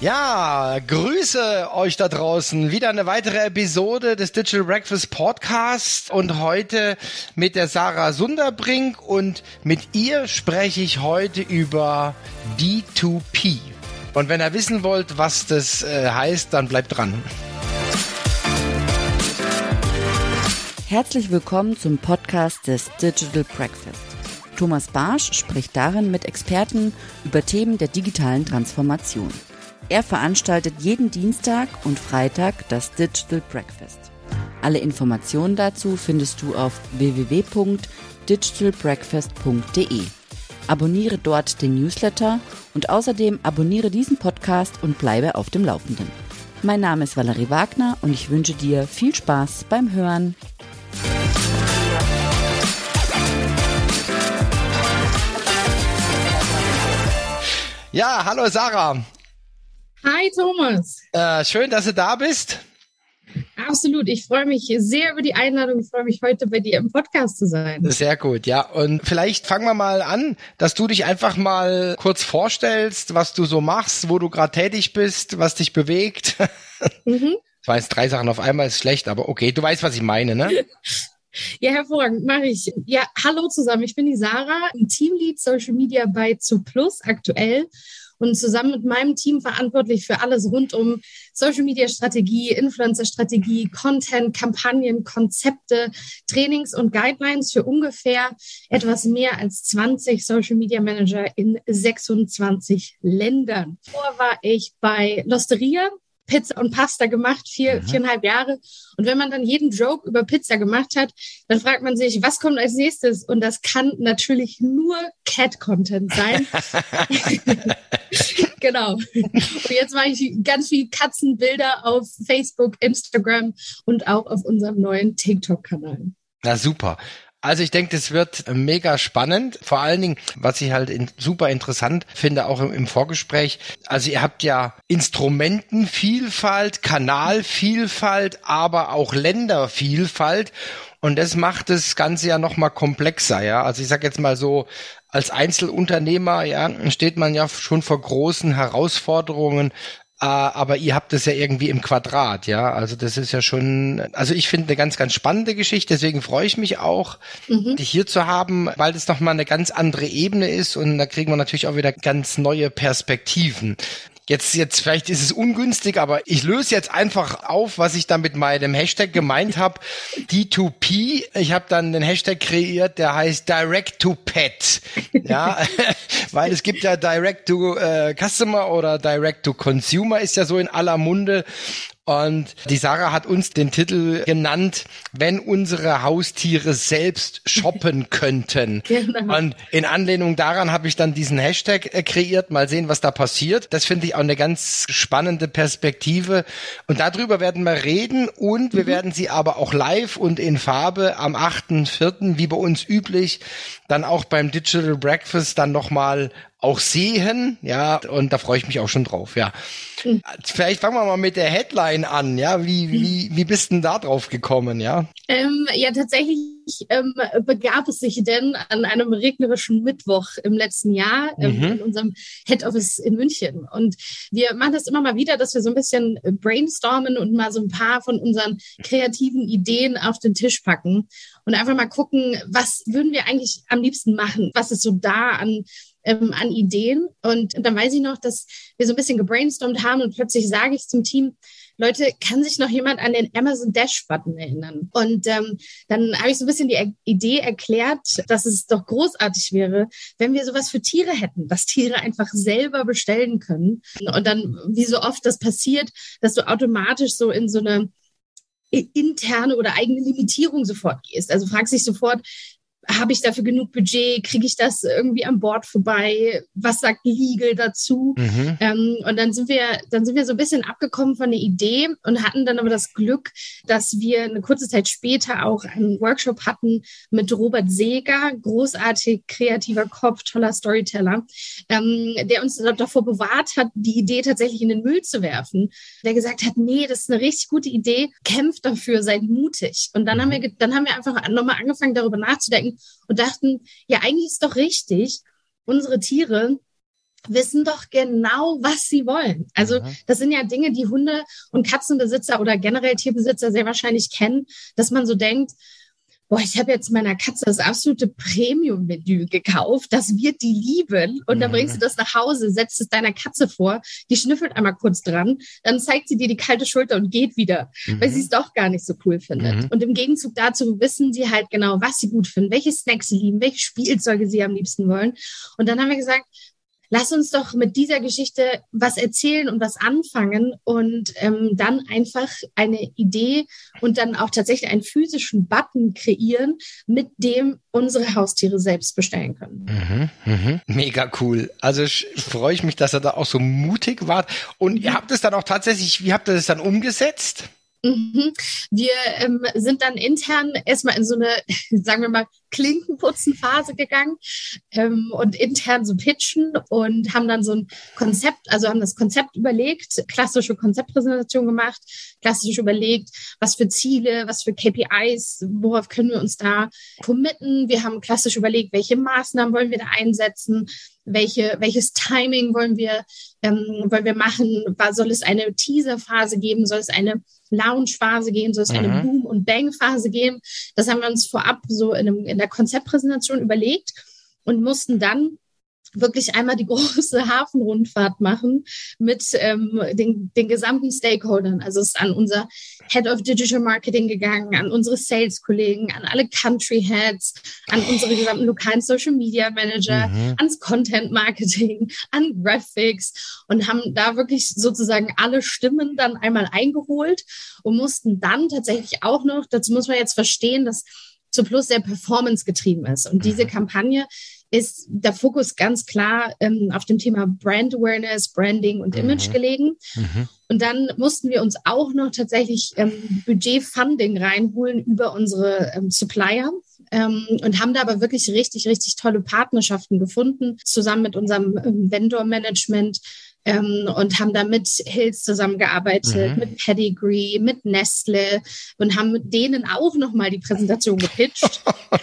Ja, grüße euch da draußen. Wieder eine weitere Episode des Digital Breakfast Podcast und heute mit der Sarah Sunderbrink und mit ihr spreche ich heute über D2P. Und wenn ihr wissen wollt, was das äh, heißt, dann bleibt dran. Herzlich willkommen zum Podcast des Digital Breakfast. Thomas Barsch spricht darin mit Experten über Themen der digitalen Transformation. Er veranstaltet jeden Dienstag und Freitag das Digital Breakfast. Alle Informationen dazu findest du auf www.digitalbreakfast.de. Abonniere dort den Newsletter und außerdem abonniere diesen Podcast und bleibe auf dem Laufenden. Mein Name ist Valerie Wagner und ich wünsche dir viel Spaß beim Hören. Ja, hallo Sarah. Hi Thomas. Äh, schön, dass du da bist. Absolut. Ich freue mich sehr über die Einladung. Ich freue mich heute bei dir im Podcast zu sein. Sehr gut, ja. Und vielleicht fangen wir mal an, dass du dich einfach mal kurz vorstellst, was du so machst, wo du gerade tätig bist, was dich bewegt. Mhm. Ich weiß, drei Sachen auf einmal ist schlecht, aber okay, du weißt, was ich meine, ne? Ja, hervorragend, mache ich. Ja, hallo zusammen. Ich bin die Sarah, Teamlead Social Media bei Zu Plus aktuell und zusammen mit meinem Team verantwortlich für alles rund um Social Media Strategie, Influencer Strategie, Content, Kampagnen, Konzepte, Trainings und Guidelines für ungefähr etwas mehr als 20 Social Media Manager in 26 Ländern. Vorher war ich bei Losteria, Pizza und Pasta gemacht, vier, mhm. viereinhalb Jahre. Und wenn man dann jeden Joke über Pizza gemacht hat, dann fragt man sich, was kommt als nächstes? Und das kann natürlich nur Cat-Content sein. genau. Und jetzt mache ich ganz viel Katzenbilder auf Facebook, Instagram und auch auf unserem neuen TikTok-Kanal. Na super. Also ich denke, das wird mega spannend. Vor allen Dingen, was ich halt in, super interessant finde, auch im, im, Vorgespräch. Also ihr habt ja Instrumentenvielfalt, Kanalvielfalt, aber auch Ländervielfalt. Und das macht das Ganze ja nochmal komplexer, ja. Also ich sag jetzt mal so, als Einzelunternehmer, ja, steht man ja schon vor großen Herausforderungen, aber ihr habt es ja irgendwie im Quadrat, ja. Also das ist ja schon, also ich finde eine ganz, ganz spannende Geschichte. Deswegen freue ich mich auch, mhm. dich hier zu haben, weil das nochmal eine ganz andere Ebene ist und da kriegen wir natürlich auch wieder ganz neue Perspektiven. Jetzt, jetzt, vielleicht ist es ungünstig, aber ich löse jetzt einfach auf, was ich da mit meinem Hashtag gemeint habe. D2P. Ich habe dann den Hashtag kreiert, der heißt Direct to Pet. Ja, weil es gibt ja Direct to äh, Customer oder Direct to Consumer ist ja so in aller Munde. Und die Sarah hat uns den Titel genannt, wenn unsere Haustiere selbst shoppen könnten. Genau. Und in Anlehnung daran habe ich dann diesen Hashtag äh, kreiert. Mal sehen, was da passiert. Das finde ich auch eine ganz spannende Perspektive. Und darüber werden wir reden und wir mhm. werden sie aber auch live und in Farbe am 8.4., wie bei uns üblich, dann auch beim Digital Breakfast dann nochmal auch sehen, ja, und da freue ich mich auch schon drauf, ja. Hm. Vielleicht fangen wir mal mit der Headline an, ja. Wie, wie, wie bist denn da drauf gekommen, ja? Ähm, ja, tatsächlich ähm, begab es sich denn an einem regnerischen Mittwoch im letzten Jahr ähm, mhm. in unserem Head Office in München. Und wir machen das immer mal wieder, dass wir so ein bisschen brainstormen und mal so ein paar von unseren kreativen Ideen auf den Tisch packen und einfach mal gucken, was würden wir eigentlich am liebsten machen? Was ist so da an ähm, an Ideen. Und dann weiß ich noch, dass wir so ein bisschen gebrainstormt haben und plötzlich sage ich zum Team, Leute, kann sich noch jemand an den Amazon Dash-Button erinnern? Und ähm, dann habe ich so ein bisschen die Idee erklärt, dass es doch großartig wäre, wenn wir sowas für Tiere hätten, dass Tiere einfach selber bestellen können. Und dann, wie so oft das passiert, dass du automatisch so in so eine interne oder eigene Limitierung sofort gehst. Also fragst dich sofort, habe ich dafür genug Budget? Kriege ich das irgendwie an Bord vorbei? Was sagt Legal dazu? Mhm. Ähm, und dann sind wir, dann sind wir so ein bisschen abgekommen von der Idee und hatten dann aber das Glück, dass wir eine kurze Zeit später auch einen Workshop hatten mit Robert Seeger, großartig kreativer Kopf, toller Storyteller, ähm, der uns davor bewahrt hat, die Idee tatsächlich in den Müll zu werfen. Der gesagt hat, nee, das ist eine richtig gute Idee, kämpft dafür, seid mutig. Und dann haben wir, dann haben wir einfach nochmal angefangen, darüber nachzudenken, und dachten, ja, eigentlich ist doch richtig, unsere Tiere wissen doch genau, was sie wollen. Also mhm. das sind ja Dinge, die Hunde- und Katzenbesitzer oder generell Tierbesitzer sehr wahrscheinlich kennen, dass man so denkt, boah, ich habe jetzt meiner Katze das absolute Premium-Menü gekauft, das wird die lieben. Und dann bringst du das nach Hause, setzt es deiner Katze vor, die schnüffelt einmal kurz dran, dann zeigt sie dir die kalte Schulter und geht wieder, mhm. weil sie es doch gar nicht so cool findet. Mhm. Und im Gegenzug dazu wissen sie halt genau, was sie gut finden, welche Snacks sie lieben, welche Spielzeuge sie am liebsten wollen. Und dann haben wir gesagt, lass uns doch mit dieser Geschichte was erzählen und was anfangen und ähm, dann einfach eine Idee und dann auch tatsächlich einen physischen Button kreieren, mit dem unsere Haustiere selbst bestellen können. Mhm, mh. Mega cool. Also freue ich mich, dass ihr da auch so mutig wart. Und mhm. ihr habt es dann auch tatsächlich, wie habt ihr das dann umgesetzt? Mhm. Wir ähm, sind dann intern erstmal in so eine, sagen wir mal, Klinkenputzenphase gegangen ähm, und intern so pitchen und haben dann so ein Konzept, also haben das Konzept überlegt, klassische Konzeptpräsentation gemacht, klassisch überlegt, was für Ziele, was für KPIs, worauf können wir uns da committen. Wir haben klassisch überlegt, welche Maßnahmen wollen wir da einsetzen, welche, welches Timing wollen wir, ähm, wollen wir machen? Soll es eine Teaser-Phase geben? Soll es eine Lounge-Phase geben? Soll es eine mhm. Boom- und Bang-Phase geben? Das haben wir uns vorab so in, einem, in der Konzeptpräsentation überlegt und mussten dann wirklich einmal die große Hafenrundfahrt machen mit ähm, den, den gesamten Stakeholdern. Also es ist an unser Head of Digital Marketing gegangen, an unsere Sales-Kollegen, an alle Country Heads, an unsere gesamten lokalen Social Media Manager, mhm. ans Content Marketing, an Graphics und haben da wirklich sozusagen alle Stimmen dann einmal eingeholt und mussten dann tatsächlich auch noch, dazu muss man jetzt verstehen, dass zu Plus sehr performance getrieben ist. Und diese mhm. Kampagne ist der Fokus ganz klar ähm, auf dem Thema Brand Awareness, Branding und Image mhm. gelegen. Mhm. Und dann mussten wir uns auch noch tatsächlich ähm, Budget-Funding reinholen über unsere ähm, Supplier ähm, und haben da aber wirklich richtig, richtig tolle Partnerschaften gefunden, zusammen mit unserem ähm, Vendor-Management, ähm, und haben da mit Hills zusammengearbeitet, mhm. mit Pedigree, mit Nestle und haben mit denen auch nochmal die Präsentation gepitcht.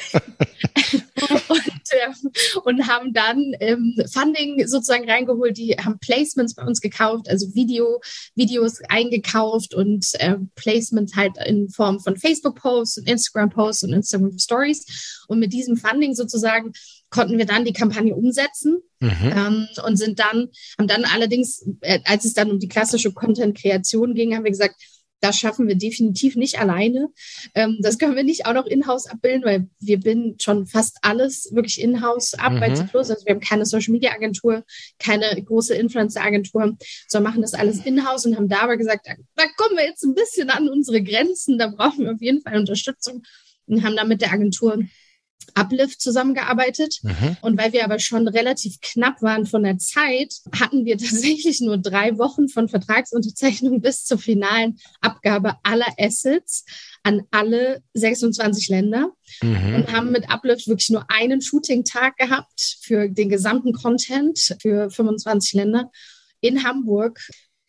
und, äh, und haben dann ähm, Funding sozusagen reingeholt, die haben Placements bei uns gekauft, also Video, Videos eingekauft und äh, Placements halt in Form von Facebook-Posts und Instagram-Posts und Instagram-Stories. Und mit diesem Funding sozusagen konnten wir dann die Kampagne umsetzen mhm. ähm, und sind dann, haben dann allerdings, äh, als es dann um die klassische Content-Kreation ging, haben wir gesagt, das schaffen wir definitiv nicht alleine. Ähm, das können wir nicht auch noch in-house abbilden, weil wir bilden schon fast alles wirklich in-house ab mhm. bei Plus. Also wir haben keine Social Media Agentur, keine große Influencer Agentur, sondern machen das alles in-house und haben dabei gesagt, da kommen wir jetzt ein bisschen an unsere Grenzen, da brauchen wir auf jeden Fall Unterstützung und haben dann mit der Agentur Uplift zusammengearbeitet. Mhm. Und weil wir aber schon relativ knapp waren von der Zeit, hatten wir tatsächlich nur drei Wochen von Vertragsunterzeichnung bis zur finalen Abgabe aller Assets an alle 26 Länder mhm. und haben mit Uplift wirklich nur einen Shooting-Tag gehabt für den gesamten Content für 25 Länder in Hamburg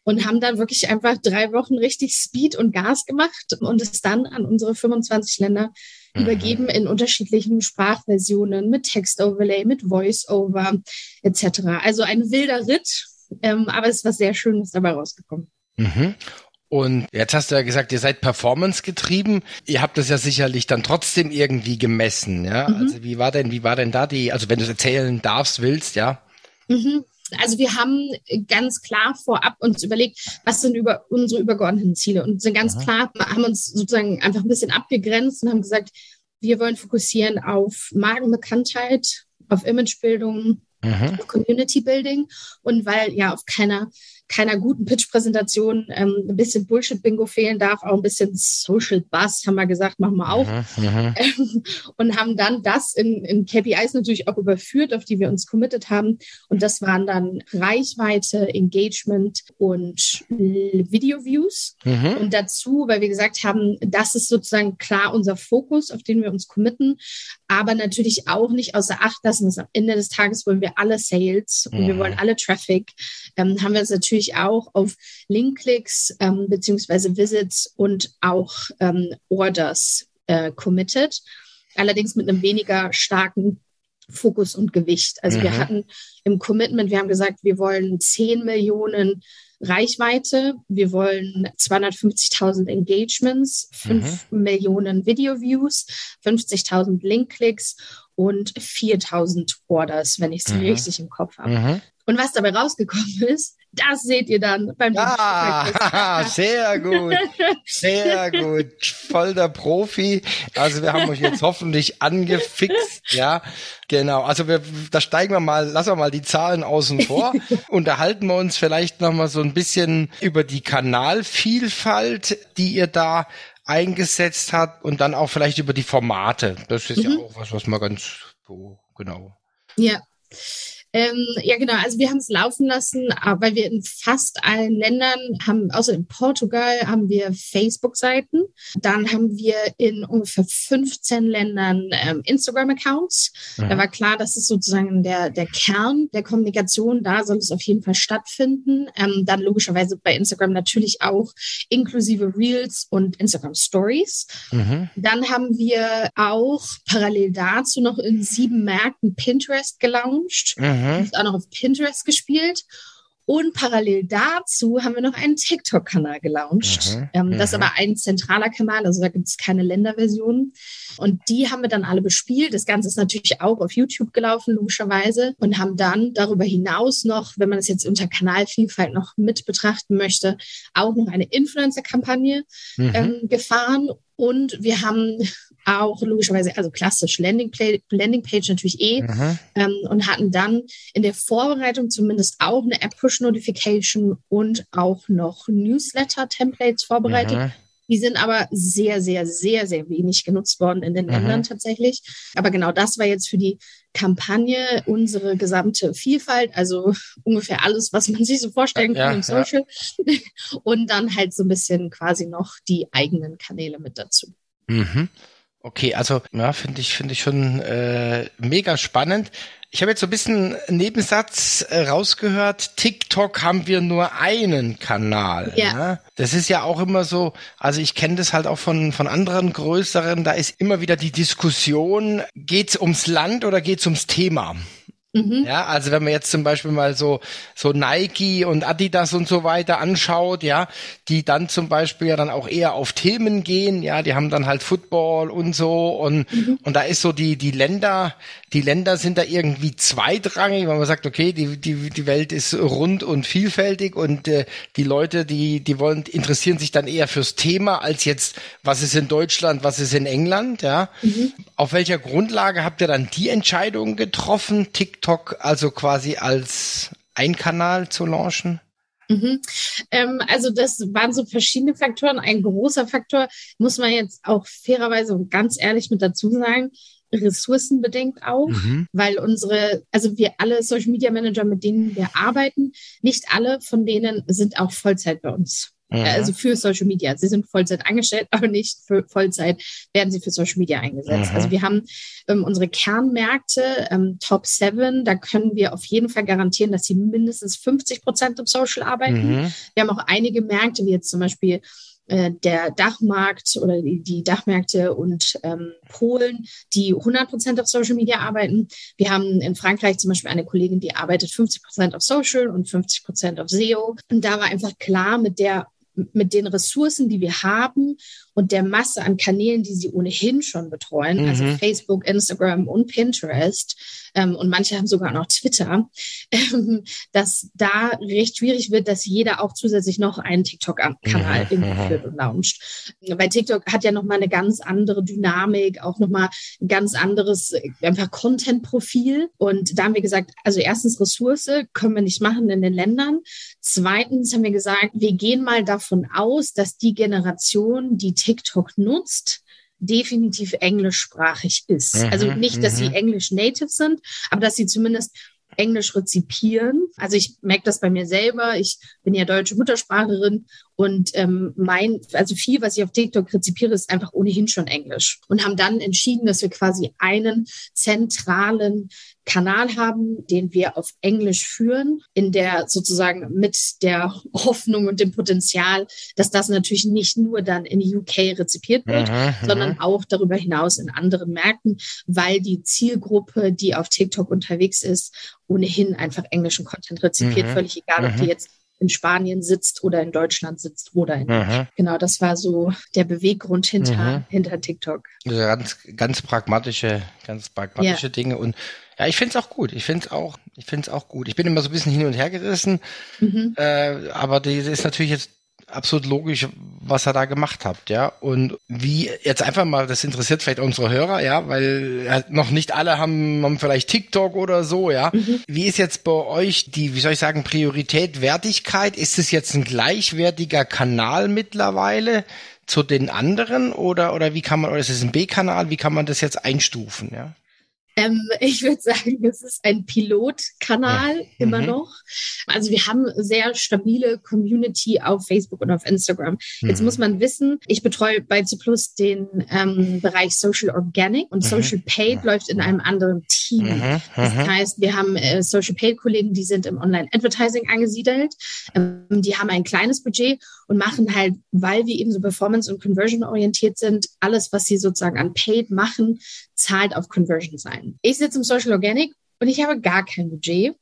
und haben dann wirklich einfach drei Wochen richtig Speed und Gas gemacht und es dann an unsere 25 Länder mhm. übergeben in unterschiedlichen Sprachversionen mit Text-Overlay, mit Voice-Over etc. Also ein wilder Ritt, ähm, aber es ist was sehr Schönes dabei rausgekommen. Mhm. Und jetzt hast du ja gesagt, ihr seid Performance getrieben. Ihr habt das ja sicherlich dann trotzdem irgendwie gemessen, ja? Mhm. Also wie war denn, wie war denn da die, also wenn du es erzählen darfst, willst, ja? Mhm. Also wir haben ganz klar vorab uns überlegt, was sind über unsere übergeordneten Ziele und sind ganz Aha. klar, haben uns sozusagen einfach ein bisschen abgegrenzt und haben gesagt, wir wollen fokussieren auf Magenbekanntheit, auf Imagebildung, mhm. Community Building und weil ja auf keiner keiner guten Pitch-Präsentation ähm, ein bisschen Bullshit-Bingo fehlen darf, auch ein bisschen Social Buzz, haben wir gesagt, machen wir auch. Mhm, mhm. Ähm, und haben dann das in, in KPIs natürlich auch überführt, auf die wir uns committed haben. Und das waren dann Reichweite, Engagement und Video-Views. Mhm. Und dazu, weil wir gesagt haben, das ist sozusagen klar unser Fokus, auf den wir uns committen, aber natürlich auch nicht außer Acht lassen, dass am Ende des Tages wollen wir alle Sales und wir wollen alle Traffic, ähm, haben wir uns natürlich natürlich auch auf Link-Klicks ähm, beziehungsweise Visits und auch ähm, Orders äh, committed. Allerdings mit einem weniger starken Fokus und Gewicht. Also mhm. wir hatten im Commitment, wir haben gesagt, wir wollen 10 Millionen Reichweite, wir wollen 250.000 Engagements, 5 mhm. Millionen Video-Views, 50.000 Link-Klicks und 4.000 Orders, wenn ich es mhm. richtig im Kopf habe. Und was dabei rausgekommen ist, das seht ihr dann beim Ah, sehr gut. Sehr gut. Voll der Profi. Also wir haben euch jetzt hoffentlich angefixt. Ja, genau. Also wir, da steigen wir mal, lassen wir mal die Zahlen außen vor. Unterhalten wir uns vielleicht nochmal so ein bisschen über die Kanalvielfalt, die ihr da eingesetzt habt und dann auch vielleicht über die Formate. Das ist mhm. ja auch was, was man ganz so genau. Ja. Ähm, ja, genau. Also wir haben es laufen lassen, weil wir in fast allen Ländern haben, außer in Portugal, haben wir Facebook-Seiten. Dann haben wir in ungefähr 15 Ländern ähm, Instagram-Accounts. Mhm. Da war klar, das ist sozusagen der, der Kern der Kommunikation. Da soll es auf jeden Fall stattfinden. Ähm, dann logischerweise bei Instagram natürlich auch inklusive Reels und Instagram Stories. Mhm. Dann haben wir auch parallel dazu noch in sieben Märkten Pinterest gelauncht. Mhm. Mhm. auch noch auf Pinterest gespielt. Und parallel dazu haben wir noch einen TikTok-Kanal gelauncht. Mhm. Ähm, das ist mhm. aber ein zentraler Kanal, also da gibt es keine Länderversion. Und die haben wir dann alle bespielt. Das Ganze ist natürlich auch auf YouTube gelaufen, logischerweise. Und haben dann darüber hinaus noch, wenn man es jetzt unter Kanalvielfalt noch mit betrachten möchte, auch noch eine Influencer-Kampagne mhm. ähm, gefahren. Und wir haben auch logischerweise, also klassisch Landingpage, Landingpage natürlich eh, mhm. ähm, und hatten dann in der Vorbereitung zumindest auch eine App-Push-Notification und auch noch Newsletter-Templates vorbereitet. Mhm. Die sind aber sehr, sehr, sehr, sehr wenig genutzt worden in den mhm. Ländern tatsächlich. Aber genau das war jetzt für die Kampagne unsere gesamte Vielfalt, also ungefähr alles, was man sich so vorstellen kann ja, im Social. Ja. Und dann halt so ein bisschen quasi noch die eigenen Kanäle mit dazu. Mhm. Okay, also ja, finde ich finde ich schon äh, mega spannend. Ich habe jetzt so ein bisschen Nebensatz äh, rausgehört. TikTok haben wir nur einen Kanal. Ja. Ne? Das ist ja auch immer so. Also ich kenne das halt auch von von anderen größeren. Da ist immer wieder die Diskussion: Geht's ums Land oder geht's ums Thema? Mhm. Ja, also wenn man jetzt zum Beispiel mal so, so Nike und Adidas und so weiter anschaut, ja, die dann zum Beispiel ja dann auch eher auf Themen gehen, ja, die haben dann halt Football und so und, mhm. und da ist so die, die Länder, die Länder sind da irgendwie zweitrangig, weil man sagt, okay, die, die, die Welt ist rund und vielfältig und äh, die Leute, die, die wollen, interessieren sich dann eher fürs Thema als jetzt, was ist in Deutschland, was ist in England, ja. Mhm. Auf welcher Grundlage habt ihr dann die Entscheidung getroffen, TikTok also quasi als ein Kanal zu launchen? Mhm. Ähm, also das waren so verschiedene Faktoren. Ein großer Faktor muss man jetzt auch fairerweise und ganz ehrlich mit dazu sagen, ressourcenbedingt auch, mhm. weil unsere, also wir alle Social Media Manager, mit denen wir arbeiten, nicht alle von denen sind auch Vollzeit bei uns. Mhm. Also für Social Media. Sie sind Vollzeit angestellt, aber nicht für Vollzeit werden sie für Social Media eingesetzt. Mhm. Also wir haben ähm, unsere Kernmärkte, ähm, Top 7, da können wir auf jeden Fall garantieren, dass sie mindestens 50 Prozent im Social arbeiten. Mhm. Wir haben auch einige Märkte, wie jetzt zum Beispiel der Dachmarkt oder die, die Dachmärkte und ähm, Polen, die 100 Prozent auf Social Media arbeiten. Wir haben in Frankreich zum Beispiel eine Kollegin, die arbeitet 50 Prozent auf Social und 50 Prozent auf SEO. Und da war einfach klar, mit der mit den Ressourcen, die wir haben und der Masse an Kanälen, die sie ohnehin schon betreuen, also mhm. also Facebook, Instagram und Pinterest, ähm, und manche haben sogar noch Twitter, ähm, dass da recht schwierig wird, dass jeder auch zusätzlich noch einen TikTok-Kanal irgendwie führt und launcht. Weil TikTok hat ja nochmal eine ganz andere Dynamik, auch nochmal ein ganz anderes einfach Content-Profil. Und da haben wir gesagt, also erstens Ressource können wir nicht machen in den Ländern. Zweitens haben wir gesagt, wir gehen mal davon aus, dass die Generation, die TikTok nutzt, definitiv englischsprachig ist. Mhm, also nicht, dass sie mhm. Englisch Native sind, aber dass sie zumindest Englisch rezipieren. Also ich merke das bei mir selber. Ich bin ja deutsche Muttersprachlerin Und ähm, mein, also viel, was ich auf TikTok rezipiere, ist einfach ohnehin schon Englisch. Und haben dann entschieden, dass wir quasi einen zentralen Kanal haben, den wir auf Englisch führen, in der sozusagen mit der Hoffnung und dem Potenzial, dass das natürlich nicht nur dann in UK rezipiert wird, aha, sondern auch darüber hinaus in anderen Märkten, weil die Zielgruppe, die auf TikTok unterwegs ist, ohnehin einfach englischen Content rezipiert, aha, völlig egal, ob die jetzt in Spanien sitzt oder in Deutschland sitzt oder in. Mhm. Genau, das war so der Beweggrund hinter, mhm. hinter TikTok. Also ganz, ganz pragmatische, ganz pragmatische ja. Dinge. Und ja, ich finde es auch gut. Ich finde es auch, ich finde es auch gut. Ich bin immer so ein bisschen hin und her gerissen, mhm. äh, aber die ist natürlich jetzt absolut logisch, was er da gemacht habt, ja. Und wie jetzt einfach mal, das interessiert vielleicht unsere Hörer, ja, weil ja, noch nicht alle haben, haben vielleicht TikTok oder so, ja. Mhm. Wie ist jetzt bei euch die, wie soll ich sagen, Priorität, Wertigkeit? Ist es jetzt ein gleichwertiger Kanal mittlerweile zu den anderen oder, oder wie kann man, oder ist es ein B-Kanal? Wie kann man das jetzt einstufen, ja? Ähm, ich würde sagen, es ist ein Pilotkanal ja. immer mhm. noch. Also wir haben sehr stabile Community auf Facebook und auf Instagram. Mhm. Jetzt muss man wissen, ich betreue bei C Plus den ähm, Bereich Social Organic und mhm. Social Paid läuft in einem anderen Team. Mhm. Das mhm. heißt, wir haben äh, Social Paid Kollegen, die sind im Online Advertising angesiedelt. Ähm, die haben ein kleines Budget und machen halt, weil wir eben so Performance und Conversion orientiert sind, alles, was sie sozusagen an Paid machen, zahlt auf Conversion sein. Ich sitze im Social Organic und ich habe gar kein Budget,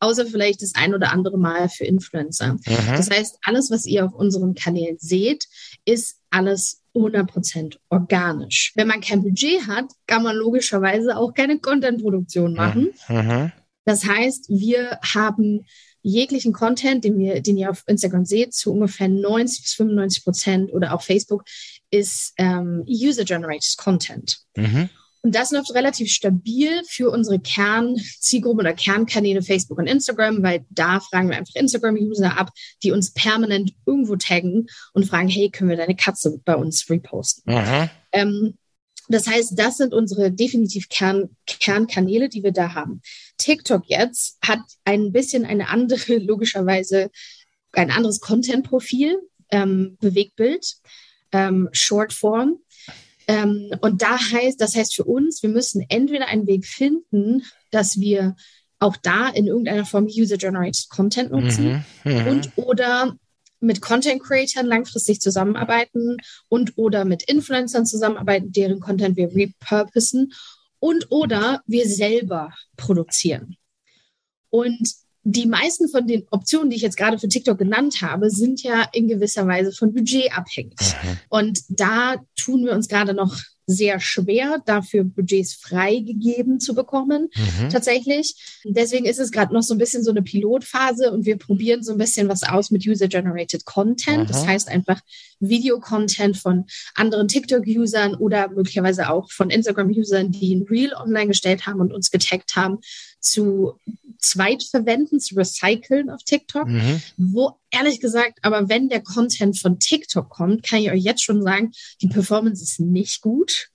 außer vielleicht das ein oder andere Mal für Influencer. Mhm. Das heißt, alles, was ihr auf unseren Kanälen seht, ist alles 100% organisch. Wenn man kein Budget hat, kann man logischerweise auch keine Content-Produktion machen. Mhm. Das heißt, wir haben jeglichen Content, den, wir, den ihr auf Instagram seht, zu ungefähr 90 bis 95 Prozent oder auch Facebook, ist ähm, User-Generated Content. Mhm. Und das läuft relativ stabil für unsere Kernzielgruppe oder Kernkanäle Facebook und Instagram, weil da fragen wir einfach Instagram-User ab, die uns permanent irgendwo taggen und fragen, hey, können wir deine Katze bei uns reposten? Ähm, das heißt, das sind unsere definitiv Kern, Kernkanäle, die wir da haben. TikTok jetzt hat ein bisschen eine andere, logischerweise ein anderes Content-Profil, ähm, Bewegtbild, ähm, Shortform. Ähm, und da heißt, das heißt für uns, wir müssen entweder einen Weg finden, dass wir auch da in irgendeiner Form User-Generated Content nutzen mhm, mhm. und oder mit Content Creatern langfristig zusammenarbeiten und oder mit Influencern zusammenarbeiten, deren Content wir repurposen und oder wir selber produzieren. Und die meisten von den Optionen, die ich jetzt gerade für TikTok genannt habe, sind ja in gewisser Weise von Budget abhängig. Mhm. Und da tun wir uns gerade noch sehr schwer, dafür Budgets freigegeben zu bekommen, mhm. tatsächlich. Deswegen ist es gerade noch so ein bisschen so eine Pilotphase und wir probieren so ein bisschen was aus mit User-Generated Content. Mhm. Das heißt einfach Video-Content von anderen TikTok-Usern oder möglicherweise auch von Instagram-Usern, die ein Reel online gestellt haben und uns getaggt haben, zu zweitverwenden, zu recyceln auf TikTok, mhm. wo ehrlich gesagt, aber wenn der Content von TikTok kommt, kann ich euch jetzt schon sagen, die Performance ist nicht gut.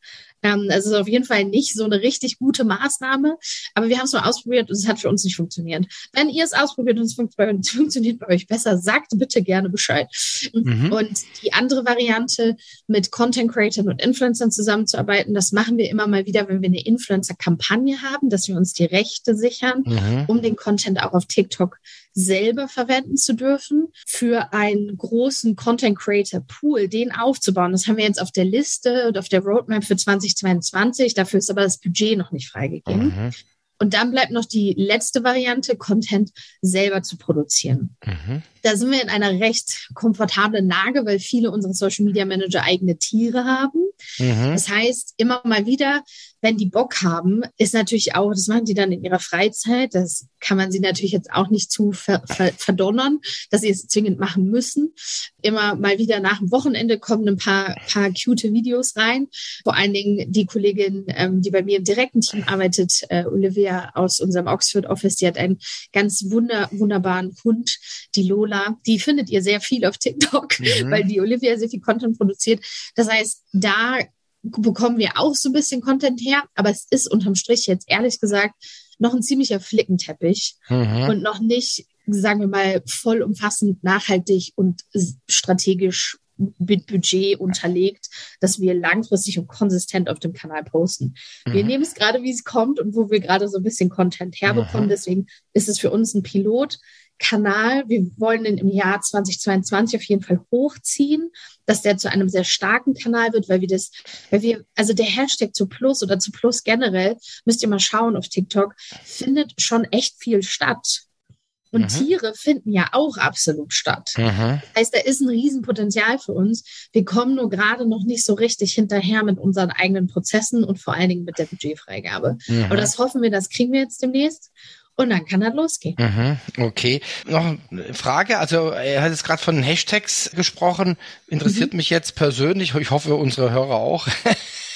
Ähm, es ist auf jeden Fall nicht so eine richtig gute Maßnahme, aber wir haben es mal ausprobiert und es hat für uns nicht funktioniert. Wenn ihr es ausprobiert und es funktioniert bei euch besser, sagt bitte gerne Bescheid. Mhm. Und die andere Variante, mit Content Creators und Influencern zusammenzuarbeiten, das machen wir immer mal wieder, wenn wir eine Influencer-Kampagne haben, dass wir uns die Rechte sichern, mhm. um den Content auch auf TikTok selber verwenden zu dürfen, für einen großen Content Creator Pool, den aufzubauen. Das haben wir jetzt auf der Liste und auf der Roadmap für 2022. Dafür ist aber das Budget noch nicht freigegeben. Mhm. Und dann bleibt noch die letzte Variante, Content selber zu produzieren. Mhm. Da sind wir in einer recht komfortablen Lage, weil viele unserer Social Media Manager eigene Tiere haben. Mhm. Das heißt, immer mal wieder wenn die Bock haben, ist natürlich auch, das machen die dann in ihrer Freizeit. Das kann man sie natürlich jetzt auch nicht zu ver, ver, verdonnern, dass sie es zwingend machen müssen. Immer mal wieder nach dem Wochenende kommen ein paar, paar cute Videos rein. Vor allen Dingen die Kollegin, ähm, die bei mir im direkten Team arbeitet, äh, Olivia aus unserem Oxford Office, die hat einen ganz wunder, wunderbaren Hund, die Lola. Die findet ihr sehr viel auf TikTok, mhm. weil die Olivia sehr viel Content produziert. Das heißt, da bekommen wir auch so ein bisschen Content her, aber es ist unterm Strich jetzt ehrlich gesagt noch ein ziemlicher Flickenteppich mhm. und noch nicht sagen wir mal, vollumfassend, nachhaltig und strategisch mit Budget unterlegt, dass wir langfristig und konsistent auf dem Kanal posten. Mhm. Wir nehmen es gerade, wie es kommt und wo wir gerade so ein bisschen Content herbekommen. Mhm. Deswegen ist es für uns ein Pilotkanal. Wir wollen ihn im Jahr 2022 auf jeden Fall hochziehen, dass der zu einem sehr starken Kanal wird, weil wir das, weil wir, also der Hashtag zu Plus oder zu Plus generell, müsst ihr mal schauen auf TikTok, findet schon echt viel statt. Und mhm. Tiere finden ja auch absolut statt. Mhm. Das heißt, da ist ein Riesenpotenzial für uns. Wir kommen nur gerade noch nicht so richtig hinterher mit unseren eigenen Prozessen und vor allen Dingen mit der Budgetfreigabe. Mhm. Aber das hoffen wir, das kriegen wir jetzt demnächst. Und dann kann das losgehen. Mhm, okay. Noch eine Frage. Also er hat jetzt gerade von Hashtags gesprochen. Interessiert mhm. mich jetzt persönlich. Ich hoffe, unsere Hörer auch.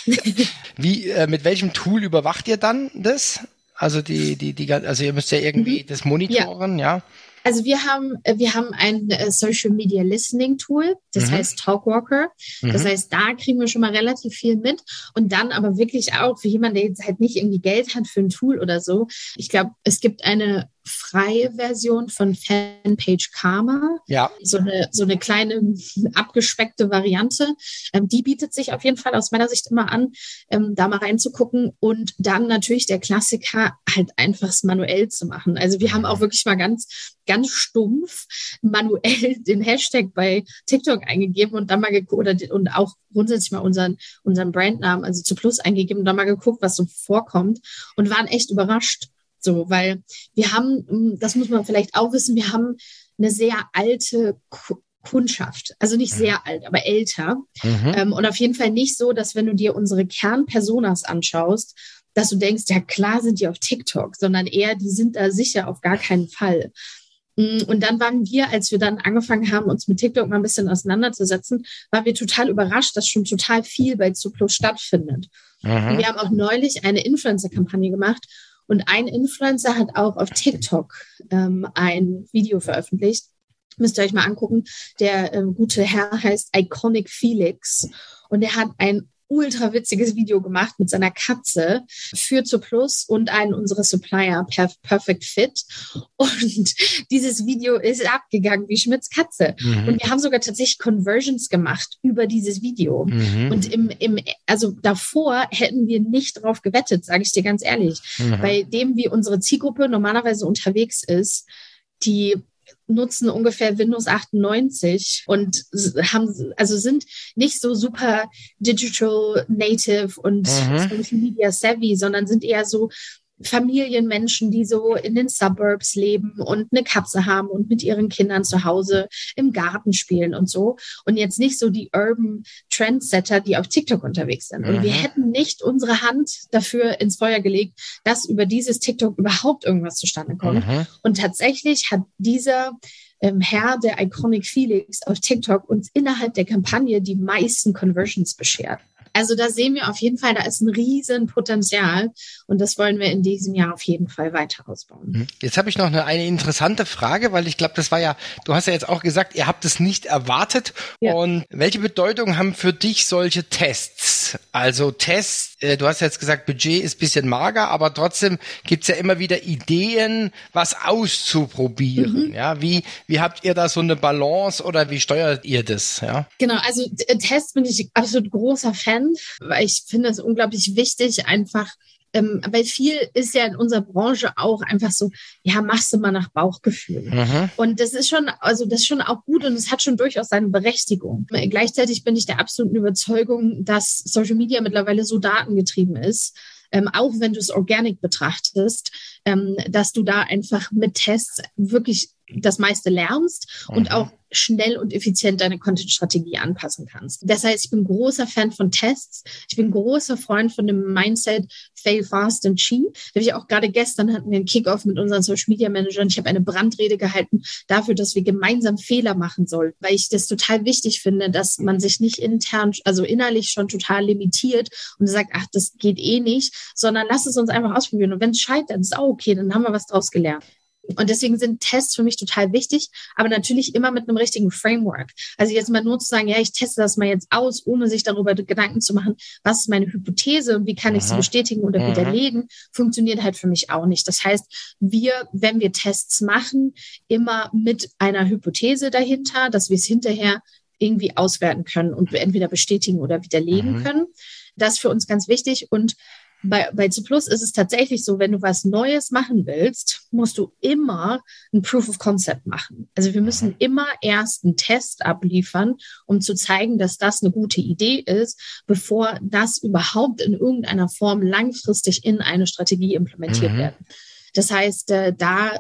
Wie, äh, mit welchem Tool überwacht ihr dann das? Also die, die, die, also ihr müsst ja irgendwie mhm. das monitoren, ja. ja. Also wir haben, äh, wir haben ein äh, Social Media Listening Tool, das mhm. heißt Talkwalker. Das mhm. heißt, da kriegen wir schon mal relativ viel mit. Und dann aber wirklich auch für jemanden, der jetzt halt nicht irgendwie Geld hat für ein Tool oder so. Ich glaube, es gibt eine freie Version von Fanpage Karma. Ja. So eine, so eine kleine abgespeckte Variante. Ähm, die bietet sich auf jeden Fall aus meiner Sicht immer an, ähm, da mal reinzugucken und dann natürlich der Klassiker halt einfach manuell zu machen. Also wir haben auch wirklich mal ganz, ganz stumpf manuell den Hashtag bei TikTok eingegeben und dann mal geguckt oder und auch grundsätzlich mal unseren, unseren Brandnamen, also zu Plus eingegeben und dann mal geguckt, was so vorkommt und waren echt überrascht so, weil wir haben, hm, das muss man vielleicht auch wissen, wir haben eine sehr alte Kundschaft. Also nicht sehr mhm. alt, aber älter. Mhm. Ähm, und auf jeden Fall nicht so, dass wenn du dir unsere Kernpersonas anschaust, dass du denkst, ja klar sind die auf TikTok, sondern eher, die sind da sicher auf gar keinen Fall. Hm, und dann waren wir, als wir dann angefangen haben, uns mit TikTok mal ein bisschen auseinanderzusetzen, waren wir total überrascht, dass schon total viel bei Zuplus stattfindet. Mhm. Wir haben auch neulich eine Influencer-Kampagne gemacht, und ein Influencer hat auch auf TikTok ähm, ein Video veröffentlicht. Müsst ihr euch mal angucken. Der äh, gute Herr heißt Iconic Felix und er hat ein ultra witziges Video gemacht mit seiner Katze für zu Plus und einen unserer Supplier Perfect Fit. Und dieses Video ist abgegangen wie Schmidts Katze. Mhm. Und wir haben sogar tatsächlich Conversions gemacht über dieses Video. Mhm. Und im, im, also davor hätten wir nicht drauf gewettet, sage ich dir ganz ehrlich. Mhm. Bei dem, wie unsere Zielgruppe normalerweise unterwegs ist, die nutzen ungefähr Windows 98 und haben, also sind nicht so super digital native und mhm. Social Media savvy, sondern sind eher so Familienmenschen, die so in den Suburbs leben und eine Katze haben und mit ihren Kindern zu Hause im Garten spielen und so. Und jetzt nicht so die Urban Trendsetter, die auf TikTok unterwegs sind. Und mhm. wir hätten nicht unsere Hand dafür ins Feuer gelegt, dass über dieses TikTok überhaupt irgendwas zustande kommt. Mhm. Und tatsächlich hat dieser ähm, Herr der Iconic Felix auf TikTok uns innerhalb der Kampagne die meisten Conversions beschert. Also da sehen wir auf jeden Fall, da ist ein riesen Potenzial und das wollen wir in diesem Jahr auf jeden Fall weiter ausbauen. Mhm. Jetzt habe ich noch eine, eine interessante Frage, weil ich glaube, das war ja, du hast ja jetzt auch gesagt, ihr habt es nicht erwartet. Ja. Und welche Bedeutung haben für dich solche Tests? Also Tests, äh, du hast jetzt gesagt, Budget ist bisschen mager, aber trotzdem gibt's ja immer wieder Ideen, was auszuprobieren. Mhm. Ja, wie, wie habt ihr da so eine Balance oder wie steuert ihr das? Ja? Genau, also Tests bin ich absolut großer Fan Fan, weil ich finde es unglaublich wichtig, einfach ähm, weil viel ist ja in unserer Branche auch einfach so, ja, machst du mal nach Bauchgefühl. Mhm. Und das ist schon, also das ist schon auch gut und es hat schon durchaus seine Berechtigung. Gleichzeitig bin ich der absoluten Überzeugung, dass Social Media mittlerweile so datengetrieben ist, ähm, auch wenn du es organic betrachtest, ähm, dass du da einfach mit Tests wirklich das meiste lernst mhm. und auch schnell und effizient deine Content-Strategie anpassen kannst. Das heißt, ich bin großer Fan von Tests. Ich bin großer Freund von dem Mindset Fail Fast and Cheap. Da habe ich auch gerade gestern hatten wir einen Kickoff mit unseren Social Media Managern. Ich habe eine Brandrede gehalten dafür, dass wir gemeinsam Fehler machen sollen, weil ich das total wichtig finde, dass man sich nicht intern, also innerlich schon total limitiert und sagt, ach, das geht eh nicht, sondern lass es uns einfach ausprobieren. Und wenn es scheitert, ist auch okay, dann haben wir was draus gelernt. Und deswegen sind Tests für mich total wichtig, aber natürlich immer mit einem richtigen Framework. Also jetzt mal nur zu sagen, ja, ich teste das mal jetzt aus, ohne sich darüber Gedanken zu machen, was ist meine Hypothese und wie kann ich sie bestätigen oder mhm. widerlegen, funktioniert halt für mich auch nicht. Das heißt, wir, wenn wir Tests machen, immer mit einer Hypothese dahinter, dass wir es hinterher irgendwie auswerten können und entweder bestätigen oder widerlegen mhm. können. Das ist für uns ganz wichtig. Und bei, bei C Plus ist es tatsächlich so, wenn du was Neues machen willst, musst du immer ein Proof of Concept machen. Also wir müssen immer erst einen Test abliefern, um zu zeigen, dass das eine gute Idee ist, bevor das überhaupt in irgendeiner Form langfristig in eine Strategie implementiert mhm. werden. Das heißt, äh, da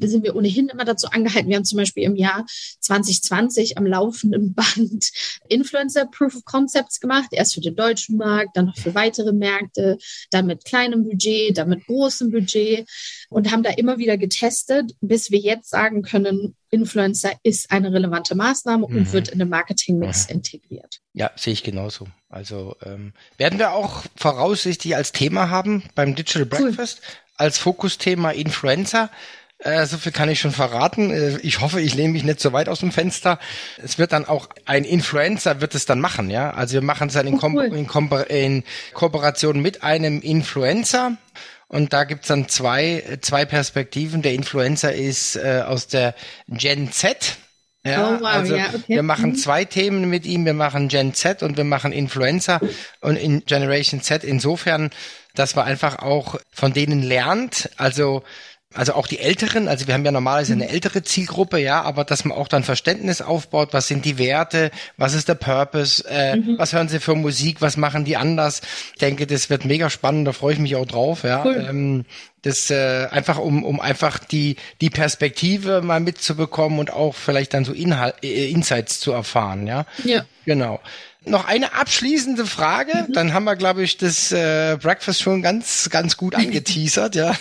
sind wir ohnehin immer dazu angehalten. Wir haben zum Beispiel im Jahr 2020 am laufenden Band Influencer Proof of Concepts gemacht. Erst für den deutschen Markt, dann noch für weitere Märkte, dann mit kleinem Budget, dann mit großem Budget und haben da immer wieder getestet, bis wir jetzt sagen können, Influencer ist eine relevante Maßnahme mhm. und wird in den Marketingmix mhm. integriert. Ja, sehe ich genauso. Also ähm, werden wir auch voraussichtlich als Thema haben beim Digital Breakfast. Cool als Fokusthema Influencer. Äh, so viel kann ich schon verraten. Äh, ich hoffe, ich lehne mich nicht so weit aus dem Fenster. Es wird dann auch ein Influencer wird es dann machen, ja. Also wir machen es dann in, oh, cool. in, Ko in Kooperation mit einem Influencer. Und da gibt's dann zwei, zwei Perspektiven. Der Influencer ist äh, aus der Gen Z. Ja, oh, wow, also ja, okay. wir machen mhm. zwei Themen mit ihm. Wir machen Gen Z und wir machen Influencer und in Generation Z. Insofern dass man einfach auch von denen lernt, also also auch die Älteren, also wir haben ja normalerweise eine mhm. ältere Zielgruppe, ja, aber dass man auch dann Verständnis aufbaut, was sind die Werte, was ist der Purpose, äh, mhm. was hören sie für Musik, was machen die anders. Ich denke, das wird mega spannend, da freue ich mich auch drauf, ja. Cool. Ähm, das äh, einfach um um einfach die die Perspektive mal mitzubekommen und auch vielleicht dann so Inhalt, äh, Insights zu erfahren, ja. Ja. Genau noch eine abschließende Frage. Mhm. Dann haben wir, glaube ich, das äh, Breakfast schon ganz, ganz gut angeteasert. ja.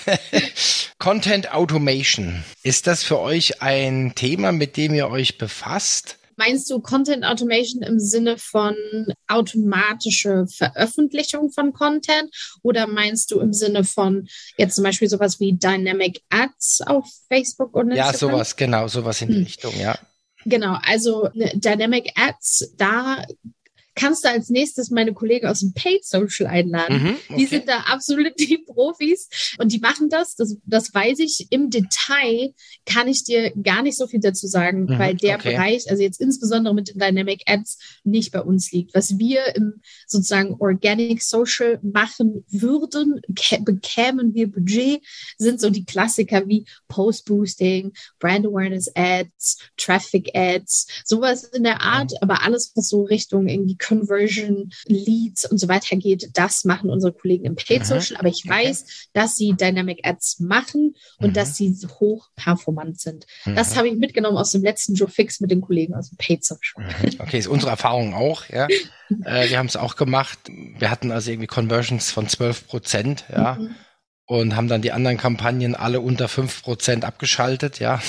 Content Automation. Ist das für euch ein Thema, mit dem ihr euch befasst? Meinst du Content Automation im Sinne von automatische Veröffentlichung von Content oder meinst du im Sinne von jetzt zum Beispiel sowas wie Dynamic Ads auf Facebook und Instagram? Ja, sowas, genau, sowas in die hm. Richtung, ja. Genau, also ne, Dynamic Ads, da kannst du als nächstes meine Kollegen aus dem Paid Social einladen. Mhm, okay. Die sind da absolut die Profis und die machen das, das, das weiß ich. Im Detail kann ich dir gar nicht so viel dazu sagen, mhm, weil der okay. Bereich, also jetzt insbesondere mit den Dynamic Ads, nicht bei uns liegt. Was wir im sozusagen Organic Social machen würden, bekämen wir Budget, sind so die Klassiker wie Post Boosting, Brand Awareness Ads, Traffic Ads, sowas in der Art, mhm. aber alles, was so Richtung irgendwie Conversion, Leads und so weiter geht, das machen unsere Kollegen im Paid Social. Aber ich okay. weiß, dass sie Dynamic Ads machen und mhm. dass sie hoch performant sind. Mhm. Das habe ich mitgenommen aus dem letzten Joe Fix mit den Kollegen aus dem Paid Social. Mhm. Okay, ist unsere Erfahrung auch, ja. äh, wir haben es auch gemacht. Wir hatten also irgendwie Conversions von 12 Prozent, ja. Mhm und haben dann die anderen Kampagnen alle unter fünf Prozent abgeschaltet, ja.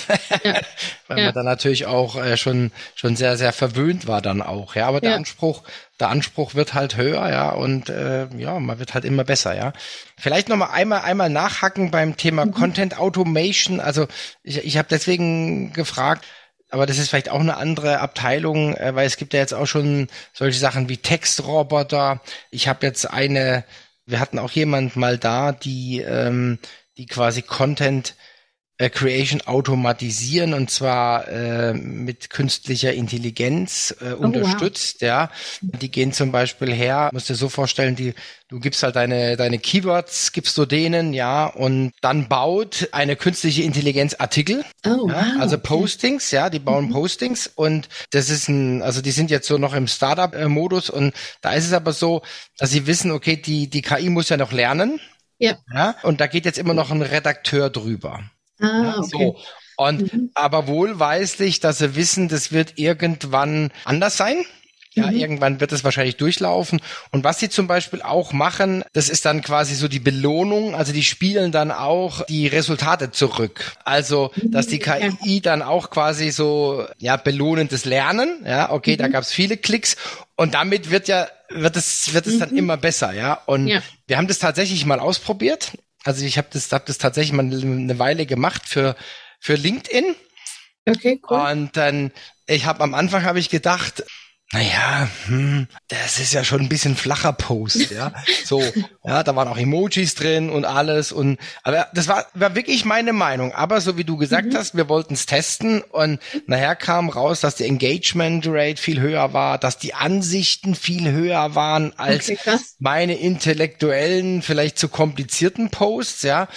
ja. Weil ja. man dann natürlich auch äh, schon, schon sehr, sehr verwöhnt war dann auch, ja. Aber der ja. Anspruch, der Anspruch wird halt höher, ja, und äh, ja, man wird halt immer besser, ja. Vielleicht nochmal einmal, einmal nachhacken beim Thema mhm. Content Automation. Also ich, ich habe deswegen gefragt, aber das ist vielleicht auch eine andere Abteilung, äh, weil es gibt ja jetzt auch schon solche Sachen wie Textroboter. Ich habe jetzt eine wir hatten auch jemand mal da, die, ähm, die quasi Content Creation automatisieren und zwar äh, mit künstlicher Intelligenz äh, oh, unterstützt, wow. ja. Die gehen zum Beispiel her, musst dir so vorstellen, die, du gibst halt deine, deine Keywords, gibst du denen, ja, und dann baut eine künstliche Intelligenz Artikel, oh, ja, wow, also. Postings, ja, die bauen mhm. Postings und das ist ein, also die sind jetzt so noch im Startup-Modus und da ist es aber so, dass sie wissen, okay, die, die KI muss ja noch lernen. Ja. ja. Und da geht jetzt immer noch ein Redakteur drüber. Ah, okay. So. Und mhm. aber wohlweislich, dass sie wissen, das wird irgendwann anders sein. Ja, mhm. irgendwann wird es wahrscheinlich durchlaufen. Und was sie zum Beispiel auch machen, das ist dann quasi so die Belohnung. Also die spielen dann auch die Resultate zurück. Also, dass die KI ja. dann auch quasi so, ja, belohnendes Lernen. Ja, okay, mhm. da gab es viele Klicks. Und damit wird ja, wird es, wird es dann mhm. immer besser. Ja, und ja. wir haben das tatsächlich mal ausprobiert. Also ich habe das, hab das tatsächlich mal eine Weile gemacht für für LinkedIn. Okay, cool. Und dann, ich habe am Anfang habe ich gedacht, naja, hm, das ist ja schon ein bisschen flacher Post, ja. So, ja, da waren auch Emojis drin und alles und aber das war, war wirklich meine Meinung. Aber so wie du gesagt mhm. hast, wir wollten es testen und nachher kam raus, dass die Engagement Rate viel höher war, dass die Ansichten viel höher waren als okay, meine intellektuellen, vielleicht zu komplizierten Posts, ja.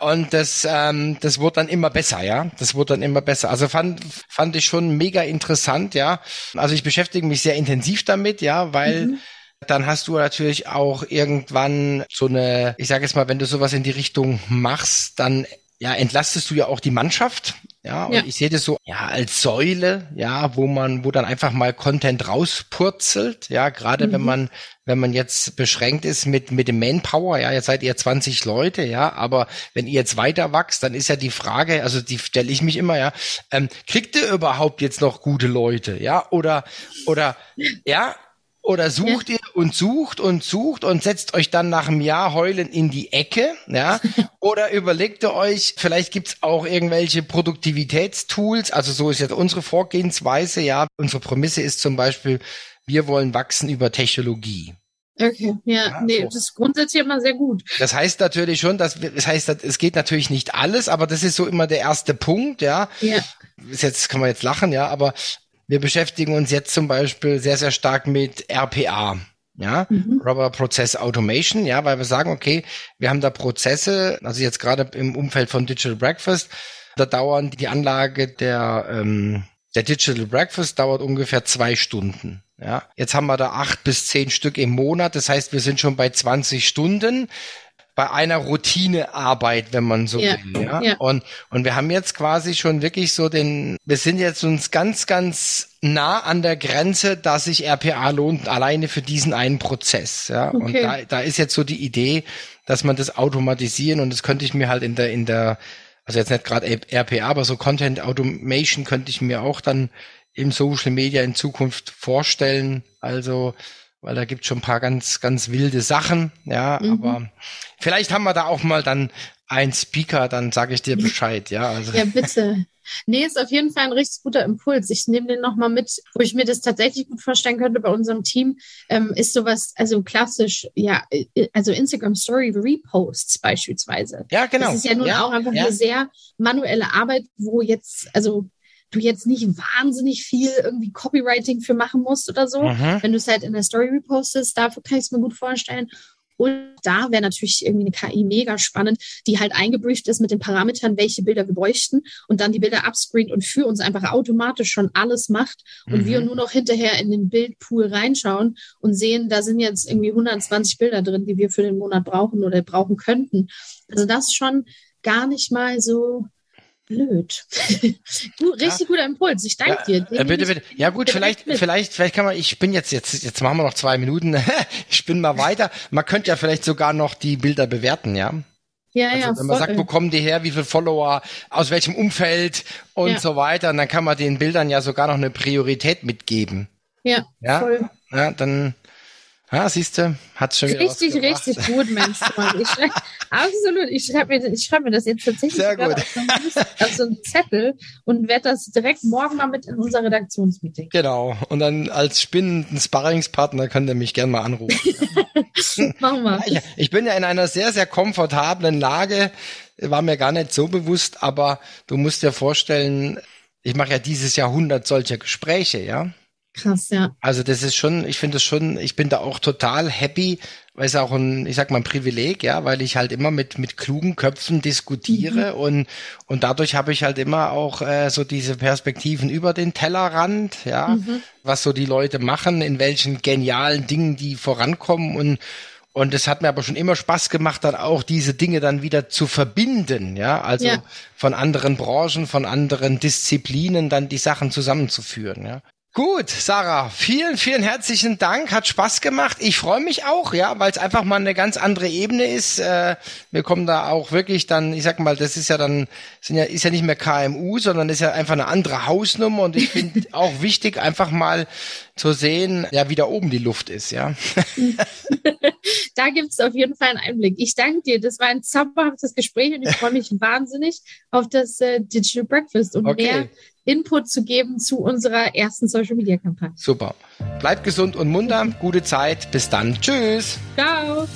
Und das, ähm, das wurde dann immer besser, ja. Das wurde dann immer besser. Also fand, fand ich schon mega interessant, ja. Also ich beschäftige mich sehr intensiv damit, ja, weil mhm. dann hast du natürlich auch irgendwann so eine, ich sage jetzt mal, wenn du sowas in die Richtung machst, dann ja, entlastest du ja auch die Mannschaft. Ja, und ja. ich sehe das so, ja, als Säule, ja, wo man, wo dann einfach mal Content rauspurzelt, ja, gerade mhm. wenn man, wenn man jetzt beschränkt ist mit, mit dem Manpower, ja, jetzt seid ihr 20 Leute, ja, aber wenn ihr jetzt weiter wachst, dann ist ja die Frage, also die stelle ich mich immer, ja, ähm, kriegt ihr überhaupt jetzt noch gute Leute, ja, oder, oder, ja, oder sucht ja. ihr und sucht und sucht und setzt euch dann nach einem Jahr heulen in die Ecke, ja? Oder überlegt ihr euch, vielleicht gibt's auch irgendwelche Produktivitätstools, also so ist jetzt unsere Vorgehensweise, ja. Unsere Prämisse ist zum Beispiel, wir wollen wachsen über Technologie. Okay, ja, ja nee, so. das ist grundsätzlich immer sehr gut. Das heißt natürlich schon, dass das heißt, es geht natürlich nicht alles, aber das ist so immer der erste Punkt, ja. Ja. Ist jetzt kann man jetzt lachen, ja, aber wir beschäftigen uns jetzt zum Beispiel sehr, sehr stark mit RPA. Ja, mhm. Robot Process Automation, ja, weil wir sagen, okay, wir haben da Prozesse, also jetzt gerade im Umfeld von Digital Breakfast, da dauern die Anlage der, ähm, der Digital Breakfast dauert ungefähr zwei Stunden. Ja, jetzt haben wir da acht bis zehn Stück im Monat. Das heißt, wir sind schon bei 20 Stunden bei einer Routinearbeit, wenn man so ja, will. Ja? ja? Und, und wir haben jetzt quasi schon wirklich so den, wir sind jetzt uns ganz, ganz nah an der Grenze, dass sich RPA lohnt, alleine für diesen einen Prozess. Ja? Okay. Und da, da ist jetzt so die Idee, dass man das automatisieren und das könnte ich mir halt in der, in der, also jetzt nicht gerade RPA, aber so Content Automation könnte ich mir auch dann im Social Media in Zukunft vorstellen. Also weil da gibt schon ein paar ganz, ganz wilde Sachen, ja, mhm. aber vielleicht haben wir da auch mal dann einen Speaker, dann sage ich dir Bescheid, ja. Also. Ja, bitte. Nee, ist auf jeden Fall ein richtig guter Impuls. Ich nehme den nochmal mit, wo ich mir das tatsächlich gut vorstellen könnte bei unserem Team, ähm, ist sowas, also klassisch, ja, äh, also Instagram Story Reposts beispielsweise. Ja, genau. Das ist ja nun ja, auch einfach ja. eine sehr manuelle Arbeit, wo jetzt, also du jetzt nicht wahnsinnig viel irgendwie Copywriting für machen musst oder so. Mhm. Wenn du es halt in der Story repostest, dafür kann ich es mir gut vorstellen. Und da wäre natürlich irgendwie eine KI mega spannend, die halt eingebrieft ist mit den Parametern, welche Bilder wir bräuchten und dann die Bilder upscreent und für uns einfach automatisch schon alles macht und mhm. wir nur noch hinterher in den Bildpool reinschauen und sehen, da sind jetzt irgendwie 120 Bilder drin, die wir für den Monat brauchen oder brauchen könnten. Also das schon gar nicht mal so blöd. gut, richtig ja. guter Impuls. Ich danke ja, dir. Äh, bitte, bitte. Ja gut, vielleicht, vielleicht, vielleicht kann man, ich bin jetzt, jetzt, jetzt machen wir noch zwei Minuten. ich bin mal weiter. Man könnte ja vielleicht sogar noch die Bilder bewerten, ja? Ja, also, ja. Wenn man sagt, wo kommen die her, wie viele Follower, aus welchem Umfeld und ja. so weiter, und dann kann man den Bildern ja sogar noch eine Priorität mitgeben. Ja, ja? voll. Ja, dann, ja, siehst du, hat's schon wieder Richtig, richtig gut, Mensch. Ich schreib, absolut. Ich schreibe mir, ich schreib mir das jetzt tatsächlich Sehr gut. Auf, so auf so einen Zettel und werde das direkt morgen mal mit in unser Redaktionsmeeting. Genau. Und dann als spinnenden Sparringspartner könnt ihr mich gerne mal anrufen. Machen wir. Ich, ich bin ja in einer sehr, sehr komfortablen Lage. War mir gar nicht so bewusst, aber du musst dir vorstellen, ich mache ja dieses Jahrhundert solcher Gespräche, ja. Krass, ja. Also das ist schon, ich finde es schon, ich bin da auch total happy, weil es auch ein, ich sag mal, ein Privileg, ja, weil ich halt immer mit, mit klugen Köpfen diskutiere mhm. und, und dadurch habe ich halt immer auch äh, so diese Perspektiven über den Tellerrand, ja, mhm. was so die Leute machen, in welchen genialen Dingen die vorankommen und und es hat mir aber schon immer Spaß gemacht, dann auch diese Dinge dann wieder zu verbinden, ja, also ja. von anderen Branchen, von anderen Disziplinen dann die Sachen zusammenzuführen, ja. Gut, Sarah, vielen, vielen herzlichen Dank. Hat Spaß gemacht. Ich freue mich auch, ja, weil es einfach mal eine ganz andere Ebene ist. Äh, wir kommen da auch wirklich dann, ich sag mal, das ist ja dann, sind ja, ist ja nicht mehr KMU, sondern ist ja einfach eine andere Hausnummer. Und ich finde auch wichtig, einfach mal zu sehen, ja, wie da oben die Luft ist, ja. da gibt es auf jeden Fall einen Einblick. Ich danke dir. Das war ein zauberhaftes Gespräch und ich freue mich wahnsinnig auf das äh, Digital Breakfast und okay. mehr Input zu geben zu unserer ersten Social Media Kampagne. Super. Bleibt gesund und munter. Gute Zeit. Bis dann. Tschüss. Ciao.